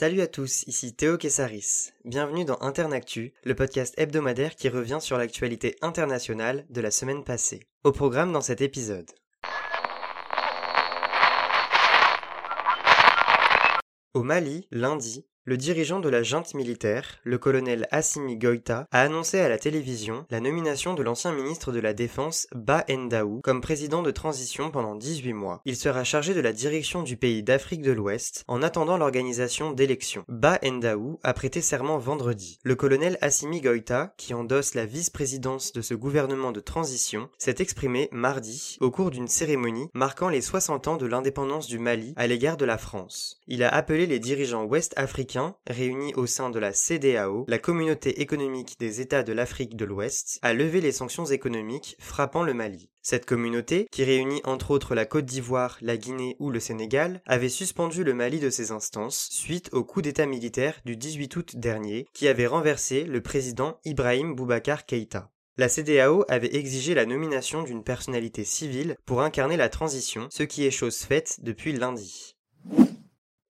Salut à tous, ici Théo Kessaris. Bienvenue dans Internactu, le podcast hebdomadaire qui revient sur l'actualité internationale de la semaine passée. Au programme dans cet épisode. Au Mali, lundi, le dirigeant de la junte militaire, le colonel Assimi Goïta, a annoncé à la télévision la nomination de l'ancien ministre de la Défense Ba Ndaou comme président de transition pendant 18 mois. Il sera chargé de la direction du pays d'Afrique de l'Ouest en attendant l'organisation d'élections. Ba Ndaou a prêté serment vendredi. Le colonel Assimi Goïta, qui endosse la vice-présidence de ce gouvernement de transition, s'est exprimé mardi au cours d'une cérémonie marquant les 60 ans de l'indépendance du Mali à l'égard de la France. Il a appelé les dirigeants ouest-africains réunis au sein de la CDAO, la communauté économique des États de l'Afrique de l'Ouest, a levé les sanctions économiques frappant le Mali. Cette communauté, qui réunit entre autres la Côte d'Ivoire, la Guinée ou le Sénégal, avait suspendu le Mali de ses instances suite au coup d'État militaire du 18 août dernier qui avait renversé le président Ibrahim Boubacar Keïta. La CDAO avait exigé la nomination d'une personnalité civile pour incarner la transition, ce qui est chose faite depuis lundi.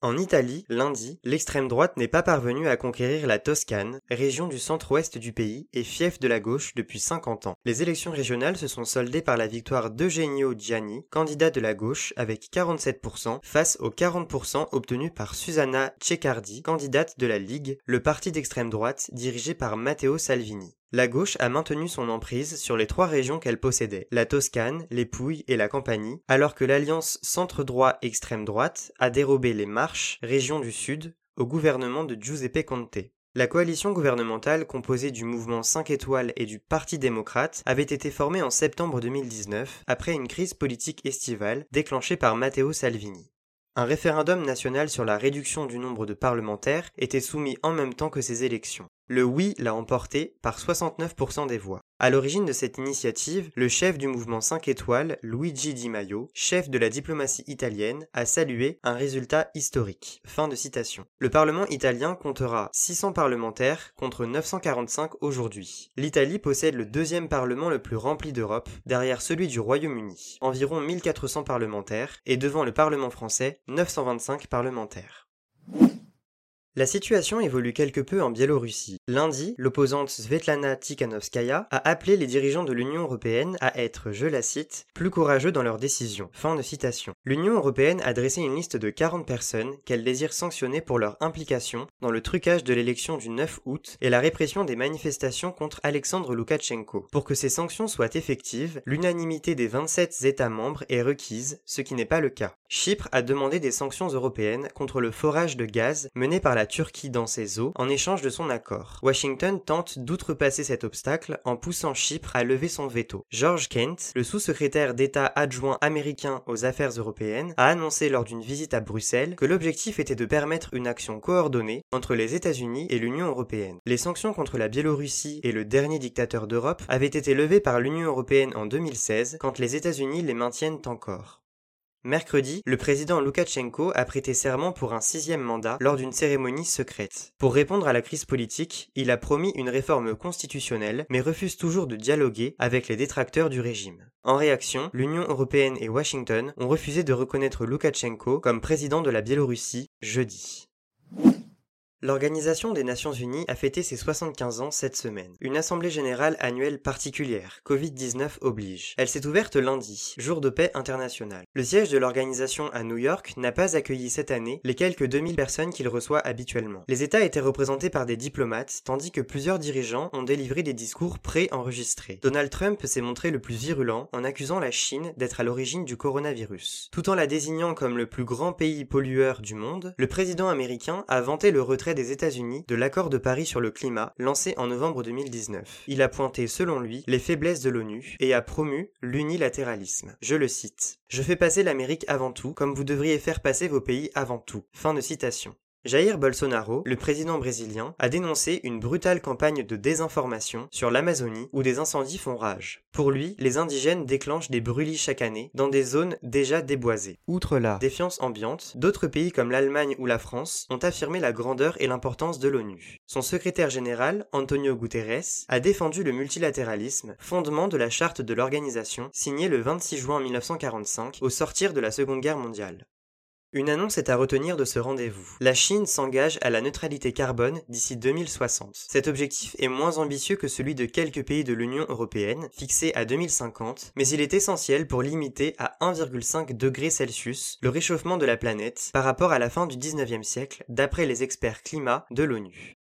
En Italie, lundi, l'extrême droite n'est pas parvenue à conquérir la Toscane, région du centre-ouest du pays et fief de la gauche depuis 50 ans. Les élections régionales se sont soldées par la victoire d'Eugenio Gianni, candidat de la gauche, avec 47% face aux 40% obtenus par Susanna Ceccardi, candidate de la Ligue, le parti d'extrême droite dirigé par Matteo Salvini. La gauche a maintenu son emprise sur les trois régions qu'elle possédait, la Toscane, les Pouilles et la Campanie, alors que l'alliance centre-droit-extrême droite a dérobé les Marches, région du Sud, au gouvernement de Giuseppe Conte. La coalition gouvernementale composée du mouvement 5 étoiles et du Parti démocrate avait été formée en septembre 2019 après une crise politique estivale déclenchée par Matteo Salvini. Un référendum national sur la réduction du nombre de parlementaires était soumis en même temps que ces élections. Le oui l'a emporté par 69% des voix. À l'origine de cette initiative, le chef du mouvement 5 étoiles, Luigi Di Maio, chef de la diplomatie italienne, a salué un résultat historique. Fin de citation. Le Parlement italien comptera 600 parlementaires contre 945 aujourd'hui. L'Italie possède le deuxième parlement le plus rempli d'Europe, derrière celui du Royaume-Uni, environ 1400 parlementaires, et devant le Parlement français, 925 parlementaires. La situation évolue quelque peu en Biélorussie. Lundi, l'opposante Svetlana Tikhanovskaya a appelé les dirigeants de l'Union européenne à être, je la cite, plus courageux dans leurs décisions. Fin de citation. L'Union européenne a dressé une liste de 40 personnes qu'elle désire sanctionner pour leur implication dans le trucage de l'élection du 9 août et la répression des manifestations contre Alexandre Loukachenko. Pour que ces sanctions soient effectives, l'unanimité des 27 États membres est requise, ce qui n'est pas le cas. Chypre a demandé des sanctions européennes contre le forage de gaz mené par la Turquie dans ses eaux en échange de son accord. Washington tente d'outrepasser cet obstacle en poussant Chypre à lever son veto. George Kent, le sous-secrétaire d'État adjoint américain aux affaires européennes, a annoncé lors d'une visite à Bruxelles que l'objectif était de permettre une action coordonnée entre les États-Unis et l'Union européenne. Les sanctions contre la Biélorussie et le dernier dictateur d'Europe avaient été levées par l'Union européenne en 2016 quand les États-Unis les maintiennent encore. Mercredi, le président Loukachenko a prêté serment pour un sixième mandat lors d'une cérémonie secrète. Pour répondre à la crise politique, il a promis une réforme constitutionnelle, mais refuse toujours de dialoguer avec les détracteurs du régime. En réaction, l'Union européenne et Washington ont refusé de reconnaître Loukachenko comme président de la Biélorussie jeudi. L'Organisation des Nations Unies a fêté ses 75 ans cette semaine. Une assemblée générale annuelle particulière, Covid-19 oblige. Elle s'est ouverte lundi, jour de paix international. Le siège de l'organisation à New York n'a pas accueilli cette année les quelques 2000 personnes qu'il reçoit habituellement. Les États étaient représentés par des diplomates, tandis que plusieurs dirigeants ont délivré des discours pré-enregistrés. Donald Trump s'est montré le plus virulent en accusant la Chine d'être à l'origine du coronavirus. Tout en la désignant comme le plus grand pays pollueur du monde, le président américain a vanté le retrait des États-Unis de l'accord de Paris sur le climat lancé en novembre 2019. Il a pointé, selon lui, les faiblesses de l'ONU et a promu l'unilatéralisme. Je le cite. Je fais passer l'Amérique avant tout, comme vous devriez faire passer vos pays avant tout. Fin de citation. Jair Bolsonaro, le président brésilien, a dénoncé une brutale campagne de désinformation sur l'Amazonie où des incendies font rage. Pour lui, les indigènes déclenchent des brûlis chaque année dans des zones déjà déboisées. Outre la défiance ambiante, d'autres pays comme l'Allemagne ou la France ont affirmé la grandeur et l'importance de l'ONU. Son secrétaire général, Antonio Guterres, a défendu le multilatéralisme, fondement de la charte de l'organisation signée le 26 juin 1945 au sortir de la Seconde Guerre mondiale. Une annonce est à retenir de ce rendez-vous. La Chine s'engage à la neutralité carbone d'ici 2060. Cet objectif est moins ambitieux que celui de quelques pays de l'Union européenne, fixé à 2050, mais il est essentiel pour limiter à 1,5 degrés Celsius le réchauffement de la planète par rapport à la fin du 19e siècle, d'après les experts climat de l'ONU.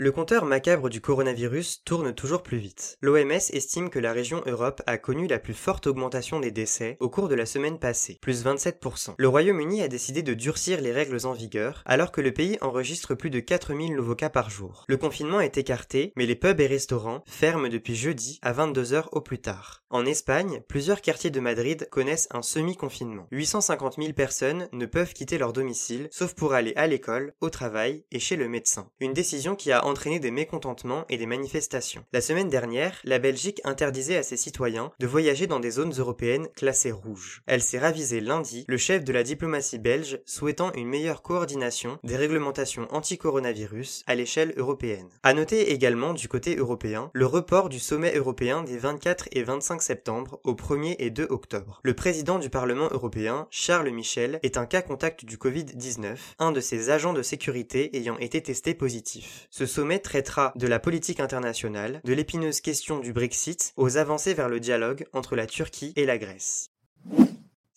Le compteur macabre du coronavirus tourne toujours plus vite. L'OMS estime que la région Europe a connu la plus forte augmentation des décès au cours de la semaine passée, plus 27%. Le Royaume-Uni a décidé de durcir les règles en vigueur, alors que le pays enregistre plus de 4000 nouveaux cas par jour. Le confinement est écarté, mais les pubs et restaurants ferment depuis jeudi à 22h au plus tard. En Espagne, plusieurs quartiers de Madrid connaissent un semi-confinement. 850 000 personnes ne peuvent quitter leur domicile, sauf pour aller à l'école, au travail et chez le médecin. Une décision qui a entraîné des mécontentements et des manifestations. La semaine dernière, la Belgique interdisait à ses citoyens de voyager dans des zones européennes classées rouges. Elle s'est ravisée lundi, le chef de la diplomatie belge souhaitant une meilleure coordination des réglementations anti-coronavirus à l'échelle européenne. À noter également du côté européen le report du sommet européen des 24 et 25 septembre au 1er et 2 octobre. Le président du Parlement européen, Charles Michel, est un cas contact du Covid-19, un de ses agents de sécurité ayant été testé positif. Ce sommet traitera de la politique internationale, de l'épineuse question du Brexit, aux avancées vers le dialogue entre la Turquie et la Grèce.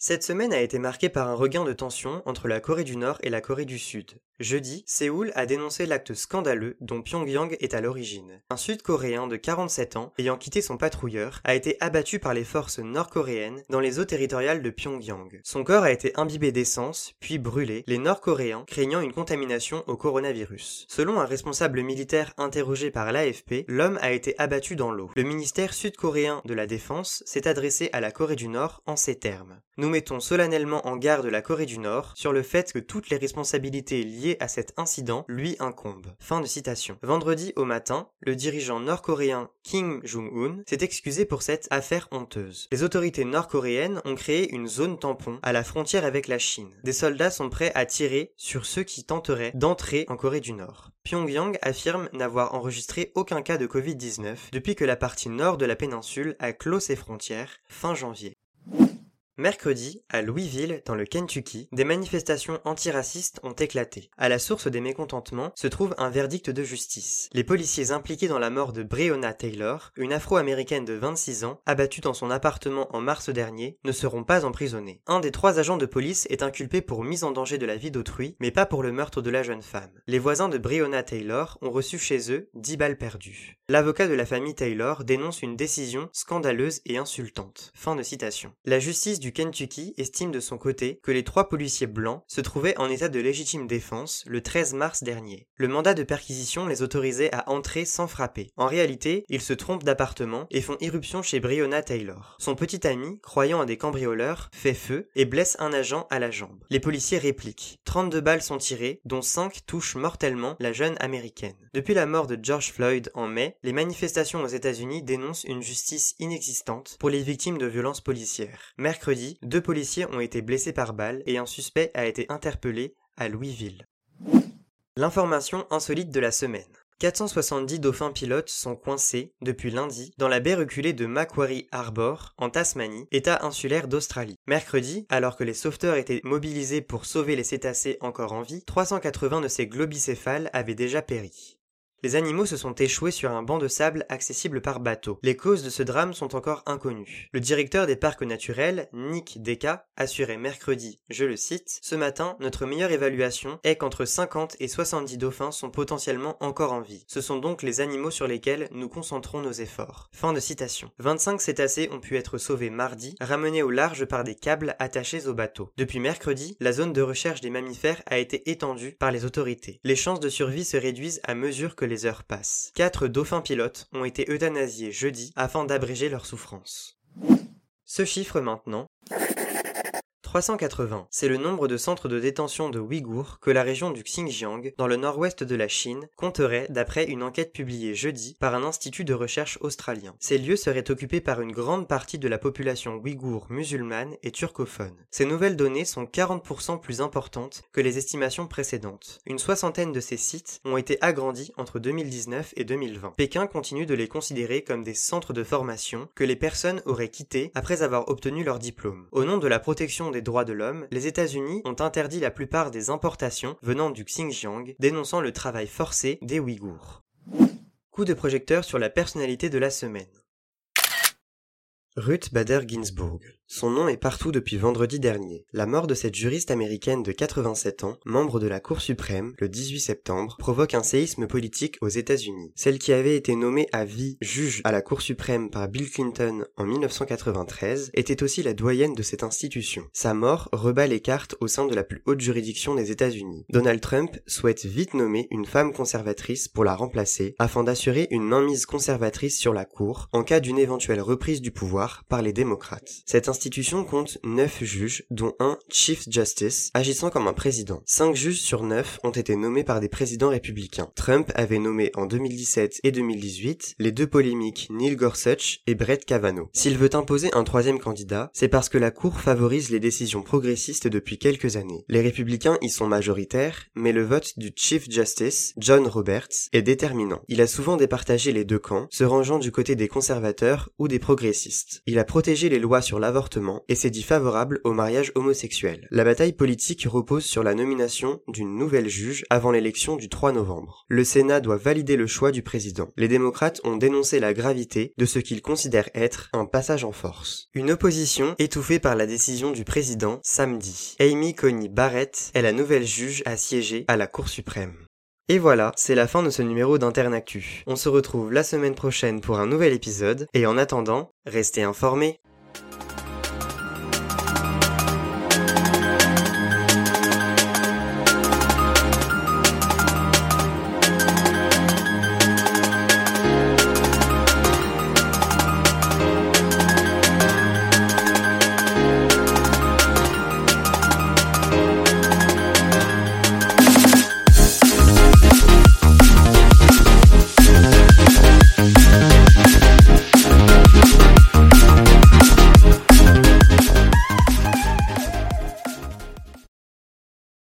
Cette semaine a été marquée par un regain de tension entre la Corée du Nord et la Corée du Sud. Jeudi, Séoul a dénoncé l'acte scandaleux dont Pyongyang est à l'origine. Un Sud-Coréen de 47 ans, ayant quitté son patrouilleur, a été abattu par les forces nord-coréennes dans les eaux territoriales de Pyongyang. Son corps a été imbibé d'essence, puis brûlé, les Nord-Coréens craignant une contamination au coronavirus. Selon un responsable militaire interrogé par l'AFP, l'homme a été abattu dans l'eau. Le ministère sud-coréen de la Défense s'est adressé à la Corée du Nord en ces termes. Mettons solennellement en garde la Corée du Nord sur le fait que toutes les responsabilités liées à cet incident lui incombe. Fin de citation. Vendredi au matin, le dirigeant nord-coréen Kim Jong-un s'est excusé pour cette affaire honteuse. Les autorités nord-coréennes ont créé une zone tampon à la frontière avec la Chine. Des soldats sont prêts à tirer sur ceux qui tenteraient d'entrer en Corée du Nord. Pyongyang affirme n'avoir enregistré aucun cas de Covid-19 depuis que la partie nord de la péninsule a clos ses frontières fin janvier. Mercredi, à Louisville, dans le Kentucky, des manifestations antiracistes ont éclaté. À la source des mécontentements se trouve un verdict de justice. Les policiers impliqués dans la mort de Breonna Taylor, une afro-américaine de 26 ans, abattue dans son appartement en mars dernier, ne seront pas emprisonnés. Un des trois agents de police est inculpé pour mise en danger de la vie d'autrui, mais pas pour le meurtre de la jeune femme. Les voisins de Breonna Taylor ont reçu chez eux 10 balles perdues. L'avocat de la famille Taylor dénonce une décision scandaleuse et insultante. Fin de citation. La justice du Kentucky estime de son côté que les trois policiers blancs se trouvaient en état de légitime défense le 13 mars dernier. Le mandat de perquisition les autorisait à entrer sans frapper. En réalité, ils se trompent d'appartement et font irruption chez Breonna Taylor. Son petit ami, croyant à des cambrioleurs, fait feu et blesse un agent à la jambe. Les policiers répliquent. 32 balles sont tirées, dont 5 touchent mortellement la jeune américaine. Depuis la mort de George Floyd en mai, les manifestations aux États-Unis dénoncent une justice inexistante pour les victimes de violences policières. Mercredi, deux policiers ont été blessés par balle et un suspect a été interpellé à Louisville. L'information insolite de la semaine. 470 dauphins pilotes sont coincés, depuis lundi, dans la baie reculée de Macquarie Harbour, en Tasmanie, état insulaire d'Australie. Mercredi, alors que les sauveteurs étaient mobilisés pour sauver les cétacés encore en vie, 380 de ces globicéphales avaient déjà péri. Les animaux se sont échoués sur un banc de sable accessible par bateau. Les causes de ce drame sont encore inconnues. Le directeur des parcs naturels, Nick Deka, assurait mercredi, je le cite, Ce matin, notre meilleure évaluation est qu'entre 50 et 70 dauphins sont potentiellement encore en vie. Ce sont donc les animaux sur lesquels nous concentrons nos efforts. Fin de citation. 25 cétacés ont pu être sauvés mardi, ramenés au large par des câbles attachés au bateau. Depuis mercredi, la zone de recherche des mammifères a été étendue par les autorités. Les chances de survie se réduisent à mesure que les heures passent. Quatre dauphins pilotes ont été euthanasiés jeudi afin d'abréger leur souffrance. Ce chiffre maintenant, 380. C'est le nombre de centres de détention de Ouïghours que la région du Xinjiang, dans le nord-ouest de la Chine, compterait d'après une enquête publiée jeudi par un institut de recherche australien. Ces lieux seraient occupés par une grande partie de la population ouïghour musulmane et turcophone. Ces nouvelles données sont 40% plus importantes que les estimations précédentes. Une soixantaine de ces sites ont été agrandis entre 2019 et 2020. Pékin continue de les considérer comme des centres de formation que les personnes auraient quittés après avoir obtenu leur diplôme. Au nom de la protection des droits de l'homme, les États-Unis ont interdit la plupart des importations venant du Xinjiang, dénonçant le travail forcé des Ouïghours. Coup de projecteur sur la personnalité de la semaine. Ruth Bader Ginsburg. Son nom est partout depuis vendredi dernier. La mort de cette juriste américaine de 87 ans, membre de la Cour suprême, le 18 septembre, provoque un séisme politique aux États-Unis. Celle qui avait été nommée à vie juge à la Cour suprême par Bill Clinton en 1993 était aussi la doyenne de cette institution. Sa mort rebat les cartes au sein de la plus haute juridiction des États-Unis. Donald Trump souhaite vite nommer une femme conservatrice pour la remplacer afin d'assurer une mainmise conservatrice sur la Cour en cas d'une éventuelle reprise du pouvoir par les démocrates. Institution compte 9 juges, dont un Chief Justice, agissant comme un président. 5 juges sur 9 ont été nommés par des présidents républicains. Trump avait nommé en 2017 et 2018 les deux polémiques Neil Gorsuch et Brett Kavanaugh. S'il veut imposer un troisième candidat, c'est parce que la Cour favorise les décisions progressistes depuis quelques années. Les républicains y sont majoritaires, mais le vote du Chief Justice, John Roberts, est déterminant. Il a souvent départagé les deux camps, se rangeant du côté des conservateurs ou des progressistes. Il a protégé les lois sur et s'est dit favorable au mariage homosexuel. La bataille politique repose sur la nomination d'une nouvelle juge avant l'élection du 3 novembre. Le Sénat doit valider le choix du président. Les démocrates ont dénoncé la gravité de ce qu'ils considèrent être un passage en force. Une opposition étouffée par la décision du président samedi. Amy Coney Barrett est la nouvelle juge à siéger à la Cour suprême. Et voilà, c'est la fin de ce numéro d'Internactu. On se retrouve la semaine prochaine pour un nouvel épisode, et en attendant, restez informés